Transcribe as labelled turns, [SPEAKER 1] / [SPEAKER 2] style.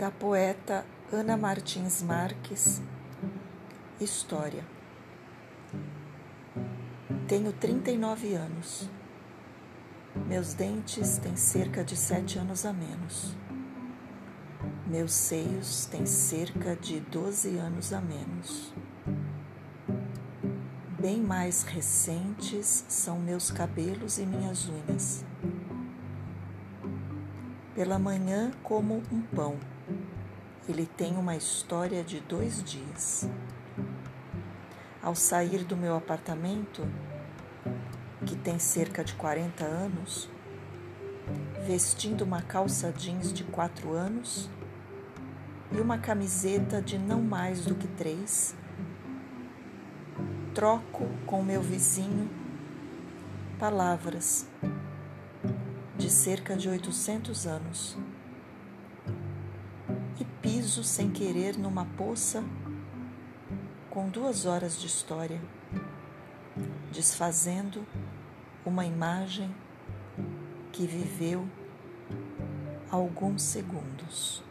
[SPEAKER 1] da poeta Ana Martins Marques, História. Tenho 39 anos. Meus dentes têm cerca de sete anos a menos. Meus seios têm cerca de 12 anos a menos. Bem mais recentes são meus cabelos e minhas unhas. Pela manhã como um pão ele tem uma história de dois dias. Ao sair do meu apartamento, que tem cerca de 40 anos, vestindo uma calça jeans de quatro anos e uma camiseta de não mais do que três, troco com meu vizinho palavras de cerca de 800 anos piso sem querer numa poça com duas horas de história, desfazendo uma imagem que viveu alguns segundos.